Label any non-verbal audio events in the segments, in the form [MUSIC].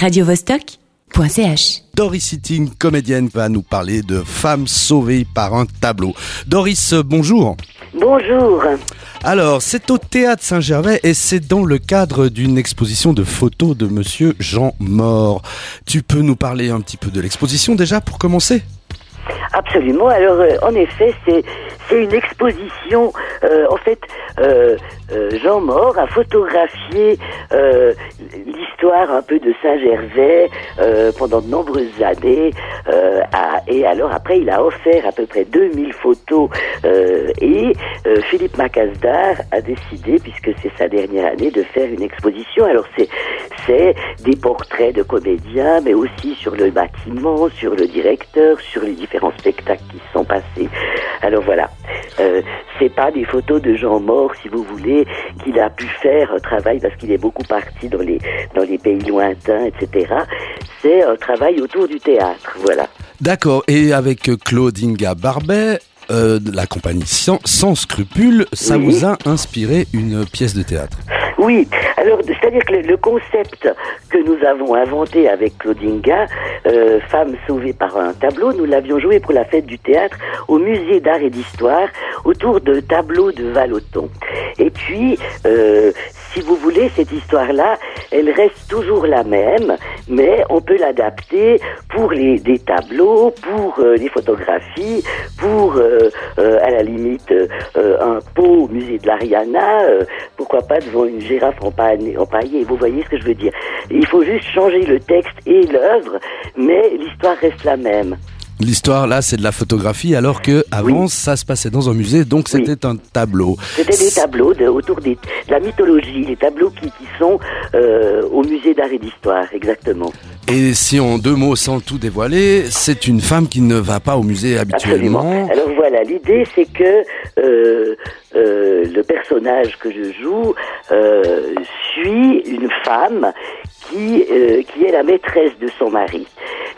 radiovostok.ch. Doris Sitting, comédienne, va nous parler de femmes sauvées par un tableau. Doris, bonjour. Bonjour. Alors, c'est au théâtre Saint-Gervais et c'est dans le cadre d'une exposition de photos de monsieur Jean Mort. Tu peux nous parler un petit peu de l'exposition déjà pour commencer? Absolument. Alors, euh, en effet, c'est c'est une exposition. euh, en fait, euh, euh, Jean Mort a photographié euh, l'histoire un peu de Saint-Gervais euh, pendant de nombreuses années. euh, et alors après, il a offert à peu près 2000 photos. euh, et euh, Philippe Macasdar a décidé, puisque c'est sa dernière année, de faire une exposition. Alors c'est c'est des portraits de comédiens, mais aussi sur le bâtiment, sur le directeur, sur les différents spectacles qui se sont passés. Alors voilà, euh, c'est pas des photos de gens morts, si vous voulez, qu'il a pu faire un travail parce qu'il est beaucoup parti dans les dans les pays lointains, etc. C'est un travail autour du théâtre, voilà. D'accord, et avec Claudinga Barbet, euh, la compagnie Sans, Sans Scrupules, ça Oui. vous a inspiré une pièce de théâtre? Oui, alors c'est-à-dire que le, concept que nous avons inventé avec Claudinga, euh, Femme sauvée par un tableau, nous l'avions joué pour la fête du théâtre au musée d'art et d'histoire autour de tableaux de Vallotton. Et puis, euh, si vous voulez, cette histoire-là, elle reste toujours la même, mais on peut l'adapter pour les, des tableaux, pour euh, les photographies, pour, euh, euh, à la limite, euh, un pot au musée de l'Ariana, pourquoi pas devant une girafe empaillée, empaillée. Vous voyez ce que je veux dire Il faut juste changer le texte et l'œuvre, mais l'histoire reste la même. L'histoire là, c'est de la photographie, alors que avant, Oui. ça se passait dans un musée, donc Oui. c'était un tableau. C'était des tableaux de, autour des, de la mythologie, les tableaux qui, qui sont euh, au musée d'art et d'histoire, exactement. Et si en deux mots, sans tout dévoiler, c'est une femme qui ne va pas au musée Absolument. habituellement. Alors voilà, l'idée c'est que euh, euh, le personnage que je joue suit une femme qui, qui est la maîtresse de son mari.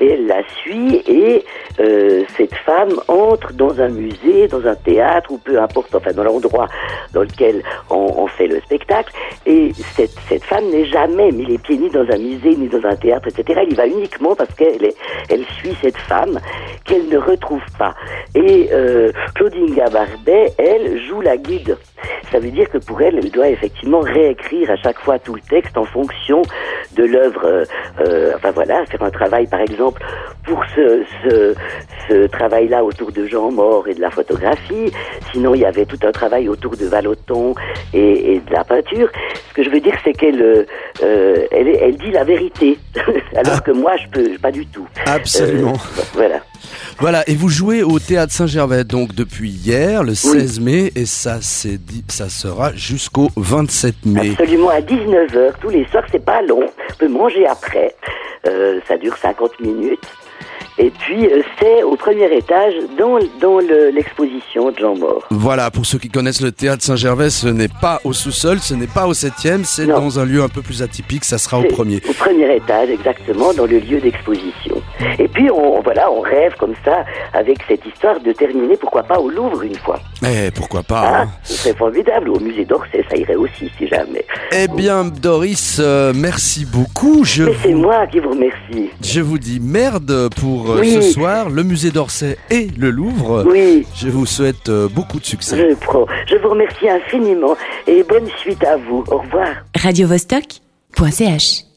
Et elle la suit et euh, cette femme entre dans un musée, dans un théâtre ou peu importe, enfin dans l'endroit dans lequel on, fait le spectacle. Et cette, cette femme n'est jamais mis les pieds ni dans un musée ni dans un théâtre, etc. Elle y va uniquement parce qu'elle elle suit cette femme qu'elle ne retrouve pas. Et euh, Claudinga Barbet, elle, joue la guide. Ça veut dire que pour elle, elle doit effectivement réécrire à chaque fois tout le texte en fonction de l'œuvre. euh, euh, enfin voilà, faire un travail, par exemple, pour ce, ce, ce travail-là autour de Jean Mort et de la photographie. Sinon, il y avait tout un travail autour de Vallotton et, et de la peinture. Ce que je veux dire, c'est qu'elle euh, euh, elle, elle dit la vérité, [LAUGHS] alors Ah. que moi, je peux pas du tout. Absolument. Euh, voilà. Voilà, et vous jouez au théâtre Saint-Gervais donc depuis hier, le 16 mai, et ça, c'est ça sera jusqu'au 27 mai. Absolument à 19h tous les soirs, c'est pas long. On peut manger après. Euh, ça dure 50 minutes. Et puis euh, c'est au premier étage dans, dans le- l'exposition de Jean Mort. Voilà, pour ceux qui connaissent le théâtre Saint-Gervais, ce n'est pas au sous-sol, ce n'est pas au septième, c'est dans un lieu un peu plus atypique, ça sera au C'est premier. Au premier étage, exactement, dans le lieu d'exposition. Et puis on voilà, on rêve comme ça avec cette histoire de terminer, pourquoi pas au Louvre une fois. Eh, pourquoi pas Ah, hein. ce serait formidable. Au musée d'Orsay, ça irait aussi si jamais. Eh bien, Doris, euh, merci beaucoup. Je Mais c'est moi qui vous remercie. je vous dis merde pour Oui. ce soir, le musée d'Orsay et le Louvre. Oui. Je vous souhaite euh, beaucoup de succès. Je, prends. je vous remercie infiniment et bonne suite à vous. Au revoir. radiovostok.ch